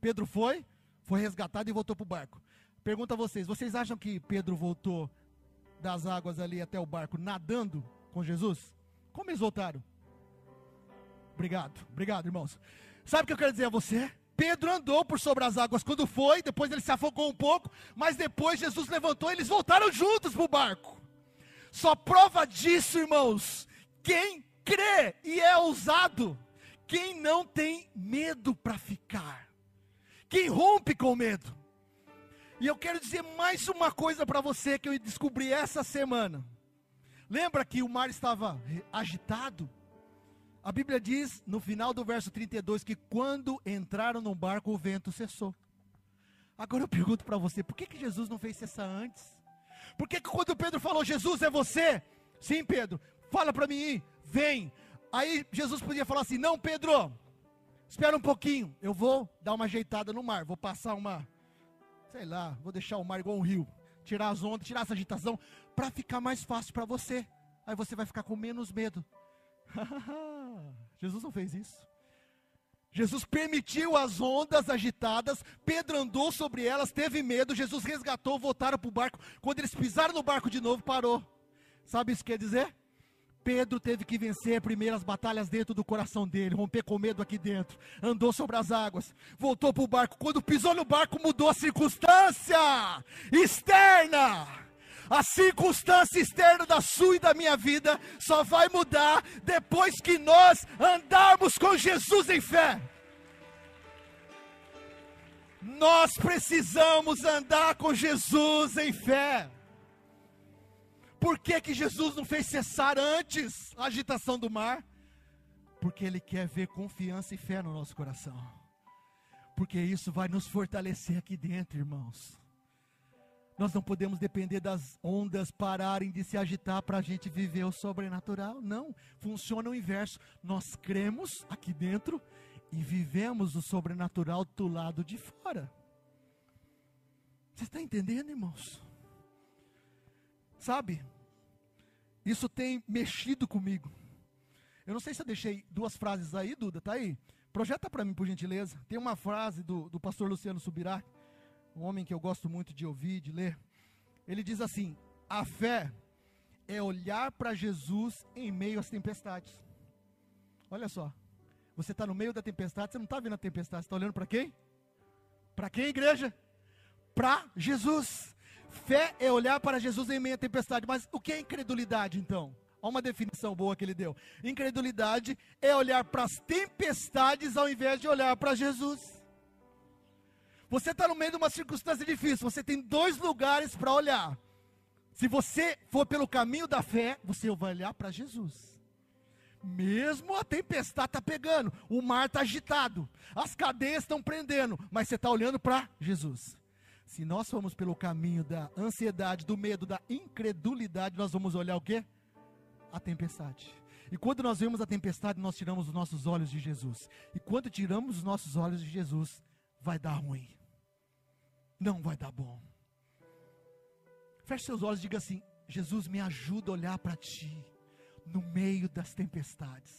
Pedro foi, foi resgatado e voltou para o barco. Pergunta a vocês: vocês acham que Pedro voltou das águas ali até o barco nadando com Jesus? Como eles voltaram? Obrigado, obrigado, irmãos. Sabe o que eu quero dizer a você? Pedro andou por sobre as águas quando foi, depois ele se afogou um pouco, mas depois Jesus levantou e eles voltaram juntos para o barco. Só prova disso, irmãos, quem crê e é ousado, quem não tem medo para ficar, quem rompe com medo. E eu quero dizer mais uma coisa para você que eu descobri essa semana. Lembra que o mar estava agitado? A Bíblia diz no final do verso 32 que quando entraram no barco o vento cessou. Agora eu pergunto para você, por que, que Jesus não fez cessar antes? Por que, que quando Pedro falou, Jesus é você? Sim, Pedro, fala para mim, vem. Aí Jesus podia falar assim: Não, Pedro, espera um pouquinho, eu vou dar uma ajeitada no mar, vou passar uma, sei lá, vou deixar o mar igual um rio, tirar as ondas, tirar essa agitação, para ficar mais fácil para você. Aí você vai ficar com menos medo. Jesus não fez isso. Jesus permitiu as ondas agitadas, Pedro andou sobre elas, teve medo, Jesus resgatou, voltaram para o barco. Quando eles pisaram no barco de novo, parou. Sabe isso que quer dizer? Pedro teve que vencer primeiras batalhas dentro do coração dele, romper com medo aqui dentro. Andou sobre as águas, voltou para o barco. Quando pisou no barco, mudou a circunstância externa. A circunstância externa da sua e da minha vida só vai mudar depois que nós andarmos com Jesus em fé. Nós precisamos andar com Jesus em fé. Por que, que Jesus não fez cessar antes a agitação do mar? Porque Ele quer ver confiança e fé no nosso coração. Porque isso vai nos fortalecer aqui dentro, irmãos. Nós não podemos depender das ondas pararem de se agitar para a gente viver o sobrenatural. Não, funciona o inverso. Nós cremos aqui dentro e vivemos o sobrenatural do lado de fora. Você está entendendo, irmãos? Sabe, isso tem mexido comigo. Eu não sei se eu deixei duas frases aí, Duda, tá aí? Projeta para mim, por gentileza. Tem uma frase do, do pastor Luciano Subirá, um homem que eu gosto muito de ouvir, de ler. Ele diz assim: a fé é olhar para Jesus em meio às tempestades. Olha só, você está no meio da tempestade, você não está vendo a tempestade, você está olhando para quem? Para quem, igreja? Para Jesus. Fé é olhar para Jesus em meio à tempestade. Mas o que é incredulidade, então? Olha uma definição boa que ele deu. Incredulidade é olhar para as tempestades ao invés de olhar para Jesus. Você está no meio de uma circunstância difícil, você tem dois lugares para olhar. Se você for pelo caminho da fé, você vai olhar para Jesus. Mesmo a tempestade está pegando, o mar está agitado, as cadeias estão prendendo, mas você está olhando para Jesus. Se nós formos pelo caminho da ansiedade, do medo, da incredulidade, nós vamos olhar o quê? A tempestade. E quando nós vemos a tempestade, nós tiramos os nossos olhos de Jesus. E quando tiramos os nossos olhos de Jesus, vai dar ruim. Não vai dar bom. Feche seus olhos e diga assim: Jesus, me ajuda a olhar para Ti no meio das tempestades,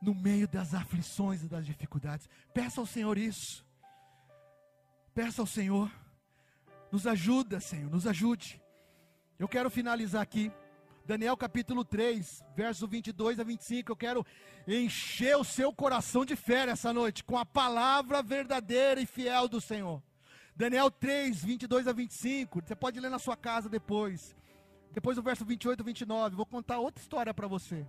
no meio das aflições e das dificuldades. Peça ao Senhor isso. Peça ao Senhor, nos ajuda, Senhor, nos ajude. Eu quero finalizar aqui, Daniel capítulo 3, verso 22 a 25. Eu quero encher o seu coração de fé essa noite, com a palavra verdadeira e fiel do Senhor. Daniel 3, 22 a 25. Você pode ler na sua casa depois. Depois do verso 28 a 29. Vou contar outra história para você.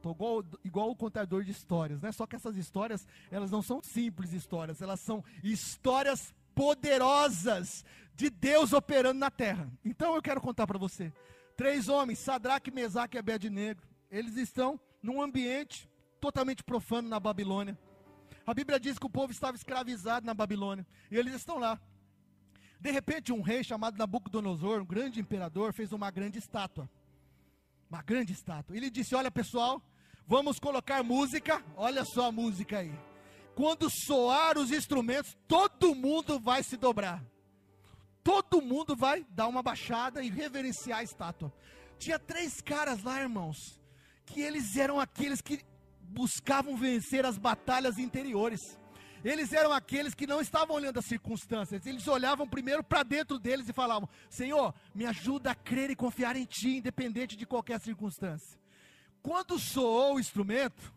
Estou igual, igual o contador de histórias, né? Só que essas histórias, elas não são simples histórias, elas são histórias poderosas de Deus operando na terra. Então eu quero contar para você. Três homens, Sadraque, Mesaque e Abednego, eles estão num ambiente totalmente profano na Babilônia. A Bíblia diz que o povo estava escravizado na Babilônia, e eles estão lá. De repente, um rei chamado Nabucodonosor, um grande imperador, fez uma grande estátua. Uma grande estátua. Ele disse: Olha pessoal, Vamos colocar música, olha só a música aí. Quando soar os instrumentos, todo mundo vai se dobrar. Todo mundo vai dar uma baixada e reverenciar a estátua. Tinha três caras lá, irmãos, que eles eram aqueles que buscavam vencer as batalhas interiores. Eles eram aqueles que não estavam olhando as circunstâncias, eles olhavam primeiro para dentro deles e falavam: Senhor, me ajuda a crer e confiar em Ti, independente de qualquer circunstância. Quando soou o instrumento,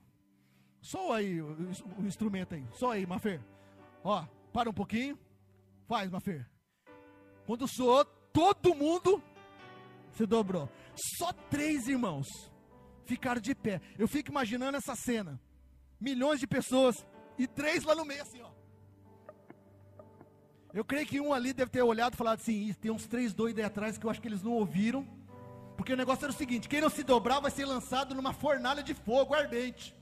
soa aí o, o instrumento aí, soa aí, Mafer. Ó, para um pouquinho, faz, Mafer. Quando soou, todo mundo se dobrou. Só três irmãos ficaram de pé. Eu fico imaginando essa cena. Milhões de pessoas e três lá no meio assim, ó. Eu creio que um ali deve ter olhado e falado assim: tem uns três doidos aí atrás que eu acho que eles não ouviram porque o negócio era o seguinte: quem não se dobrar vai ser lançado numa fornalha de fogo ardente.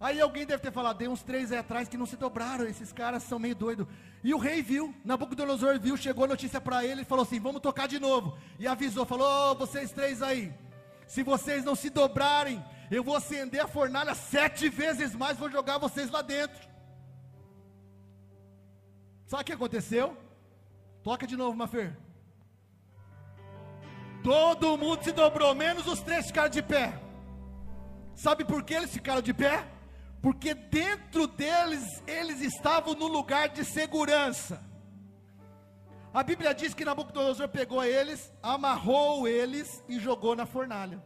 Aí alguém deve ter falado, tem uns três aí atrás que não se dobraram, esses caras são meio doidos. E o rei viu, Nabucodonosor viu, chegou a notícia para ele e falou assim: vamos tocar de novo. E avisou, falou: oh, vocês três aí, se vocês não se dobrarem, eu vou acender a fornalha sete vezes mais, vou jogar vocês lá dentro. Sabe o que aconteceu? Toca de novo, Mafer. Todo mundo se dobrou, menos os três ficaram de pé. Sabe por que eles ficaram de pé? Porque dentro deles, eles estavam no lugar de segurança. A Bíblia diz que Nabucodonosor pegou eles, amarrou eles e jogou na fornalha.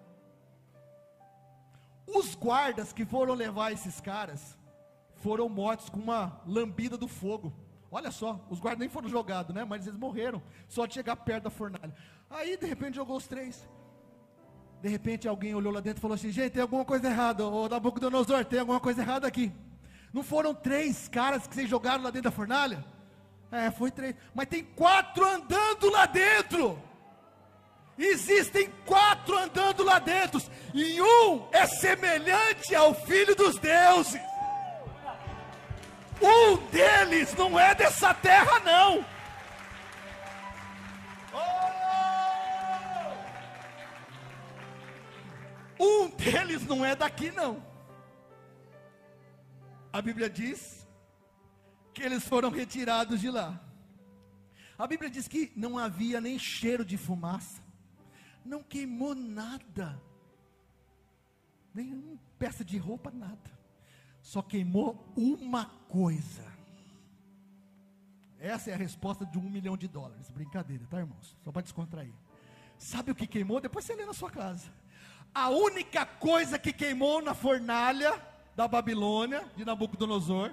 Os guardas que foram levar esses caras foram mortos com uma lambida do fogo. Olha só, os guardas nem foram jogados, né? Mas eles morreram só de chegar perto da fornalha. Aí de repente jogou os três. De repente alguém olhou lá dentro e falou assim: gente, tem alguma coisa errada. Ô Nabucodonosor, tem alguma coisa errada aqui. Não foram três caras que vocês jogaram lá dentro da fornalha? É, foi três. Mas tem quatro andando lá dentro. Existem quatro andando lá dentro. E um é semelhante ao filho dos deuses. Um deles não é dessa terra, não. Um deles não é daqui, não. A Bíblia diz que eles foram retirados de lá. A Bíblia diz que não havia nem cheiro de fumaça, não queimou nada, nem peça de roupa, nada, só queimou uma coisa. Essa é a resposta de um milhão de dólares. Brincadeira, tá, irmãos? Só para descontrair. Sabe o que queimou? Depois você lê na sua casa. A única coisa que queimou na fornalha da Babilônia, de Nabucodonosor,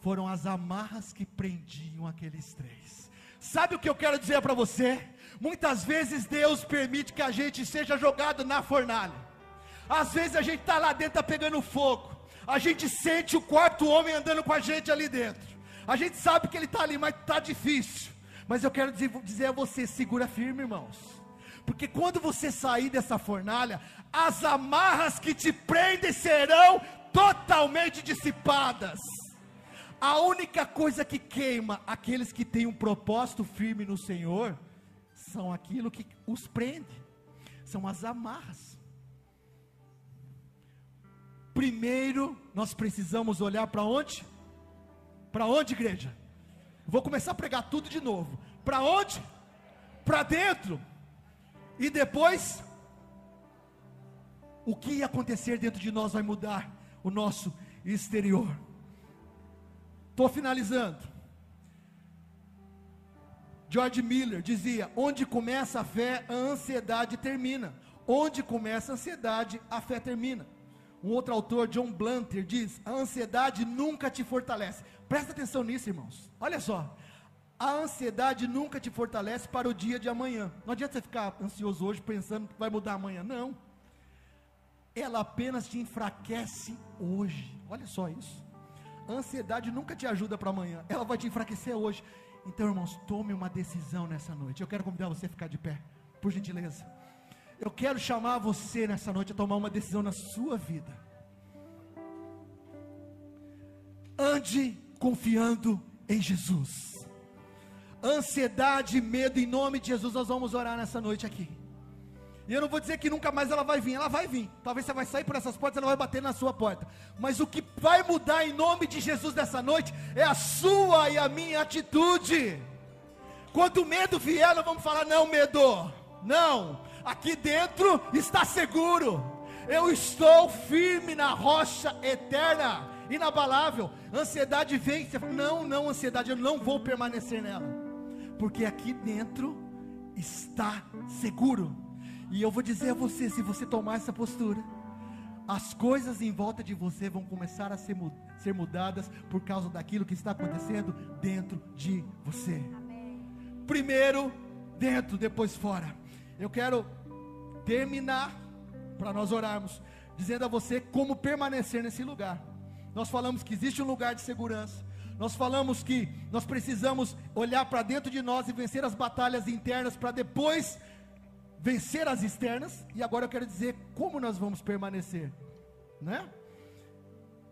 foram as amarras que prendiam aqueles três. Sabe o que eu quero dizer para você? Muitas vezes Deus permite que a gente seja jogado na fornalha. Às vezes a gente está lá dentro, está pegando fogo. A gente sente o quarto homem andando com a gente ali dentro. A gente sabe que ele está ali, mas está difícil. Mas eu quero dizer, dizer a você: segura firme, irmãos. Porque quando você sair dessa fornalha, as amarras que te prendem serão totalmente dissipadas. A única coisa que queima aqueles que têm um propósito firme no Senhor são aquilo que os prende, são as amarras. Primeiro, nós precisamos olhar para onde? Para onde, igreja? Vou começar a pregar tudo de novo. Para onde? Para dentro. E depois, o que ia acontecer dentro de nós vai mudar o nosso exterior. Estou finalizando. George Miller dizia: onde começa a fé, a ansiedade termina. Onde começa a ansiedade, a fé termina. Um outro autor, John Blanter, diz: a ansiedade nunca te fortalece. Presta atenção nisso, irmãos. Olha só. A ansiedade nunca te fortalece para o dia de amanhã. Não adianta você ficar ansioso hoje pensando que vai mudar amanhã. Não. Ela apenas te enfraquece hoje. Olha só isso. A ansiedade nunca te ajuda para amanhã. Ela vai te enfraquecer hoje. Então, irmãos, tome uma decisão nessa noite. Eu quero convidar você a ficar de pé, por gentileza. Eu quero chamar você nessa noite a tomar uma decisão na sua vida. Ande confiando em Jesus. Ansiedade, medo, em nome de Jesus, nós vamos orar nessa noite aqui. E eu não vou dizer que nunca mais ela vai vir, ela vai vir. Talvez você vai sair por essas portas, ela vai bater na sua porta. Mas o que vai mudar em nome de Jesus nessa noite é a sua e a minha atitude. Quando o medo vier, nós vamos falar: não, medo, não aqui dentro está seguro. Eu estou firme na rocha eterna, inabalável. Ansiedade vem, você fala, não, não, ansiedade, eu não vou permanecer nela, porque aqui dentro está seguro. E eu vou dizer a você: se você tomar essa postura, as coisas em volta de você vão começar a ser, ser mudadas por causa daquilo que está acontecendo dentro de você. Primeiro dentro, depois fora. Eu quero terminar para nós orarmos, dizendo a você como permanecer nesse lugar. Nós falamos que existe um lugar de segurança. Nós falamos que nós precisamos olhar para dentro de nós e vencer as batalhas internas para depois vencer as externas. E agora eu quero dizer como nós vamos permanecer, né?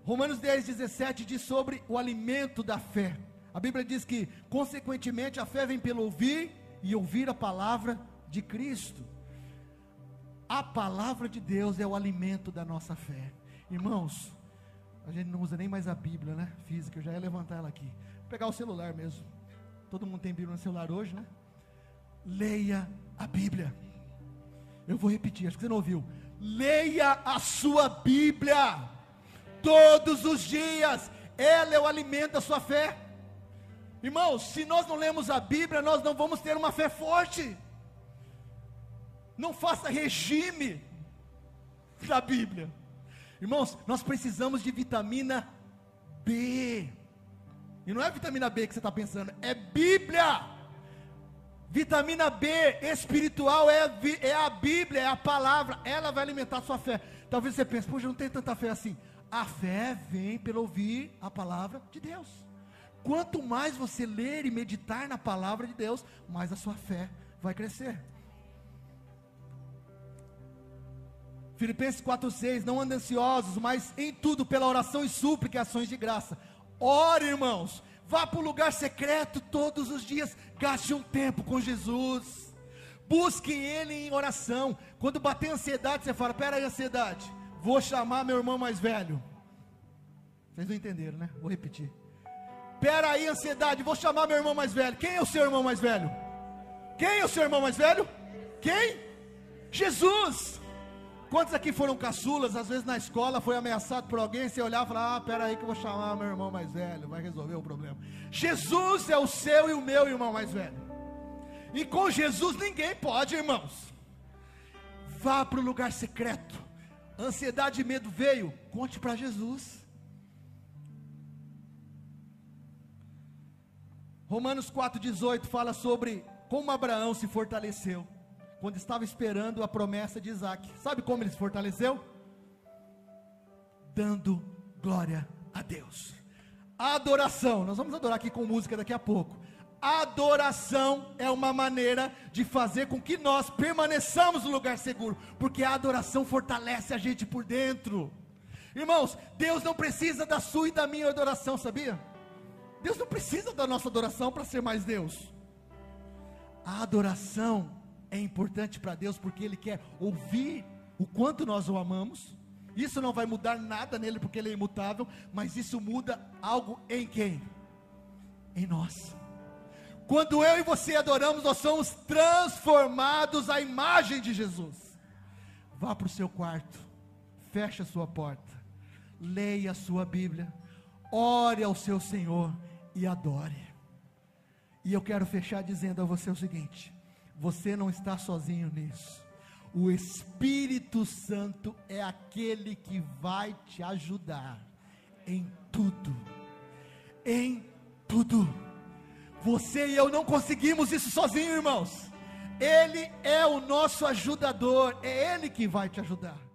Romanos 10, 17 diz sobre o alimento da fé. A Bíblia diz que, consequentemente, a fé vem pelo ouvir e ouvir a palavra de Cristo. A palavra de Deus é o alimento da nossa fé. Irmãos, a gente não usa nem mais a Bíblia, né? Física, eu já ia levantar ela aqui. Vou pegar o celular mesmo. Todo mundo tem Bíblia no celular hoje, né? Leia a Bíblia. Eu vou repetir, acho que você não ouviu. Leia a sua Bíblia todos os dias. Ela é o alimento da sua fé. Irmãos, se nós não lemos a Bíblia, nós não vamos ter uma fé forte. Não faça regime da Bíblia. Irmãos, nós precisamos de vitamina B. E não é vitamina B que você está pensando, é Bíblia. Vitamina B espiritual é, é a Bíblia, é a palavra, ela vai alimentar a sua fé. Talvez você pense, poxa, eu não tenho tanta fé assim. A fé vem pelo ouvir a palavra de Deus. Quanto mais você ler e meditar na palavra de Deus, mais a sua fé vai crescer. Filipenses 4,6: Não andem ansiosos, mas em tudo, pela oração e súplica, ações de graça. Ore, irmãos, vá para o lugar secreto todos os dias, gaste um tempo com Jesus, busque Ele em oração. Quando bater ansiedade, você fala: Pera aí, ansiedade, vou chamar meu irmão mais velho. Vocês não entenderam, né? Vou repetir. Pera aí, ansiedade, vou chamar meu irmão mais velho. Quem é o seu irmão mais velho? Quem é o seu irmão mais velho? Quem? Jesus. Quantos aqui foram caçulas? Às vezes na escola foi ameaçado por alguém, você olhar e falar: Ah, pera aí que eu vou chamar meu irmão mais velho, vai resolver o problema. Jesus é o seu e o meu irmão mais velho. E com Jesus ninguém pode, irmãos. Vá para o lugar secreto. Ansiedade e medo veio, conte para Jesus. Romanos 4,18 fala sobre como Abraão se fortaleceu quando estava esperando a promessa de Isaac. Sabe como ele se fortaleceu? Dando glória a Deus. adoração, nós vamos adorar aqui com música daqui a pouco. adoração é uma maneira de fazer com que nós permaneçamos no lugar seguro, porque a adoração fortalece a gente por dentro. Irmãos, Deus não precisa da sua e da minha adoração, sabia? Deus não precisa da nossa adoração para ser mais Deus. A adoração é importante para Deus porque Ele quer ouvir o quanto nós o amamos. Isso não vai mudar nada nele porque ele é imutável, mas isso muda algo em quem? Em nós. Quando eu e você adoramos, nós somos transformados à imagem de Jesus. Vá para o seu quarto, feche a sua porta, leia a sua Bíblia, ore ao seu Senhor e adore. E eu quero fechar dizendo a você o seguinte: você não está sozinho nisso. O Espírito Santo é aquele que vai te ajudar em tudo. Em tudo. Você e eu não conseguimos isso sozinho, irmãos. Ele é o nosso ajudador, é Ele que vai te ajudar.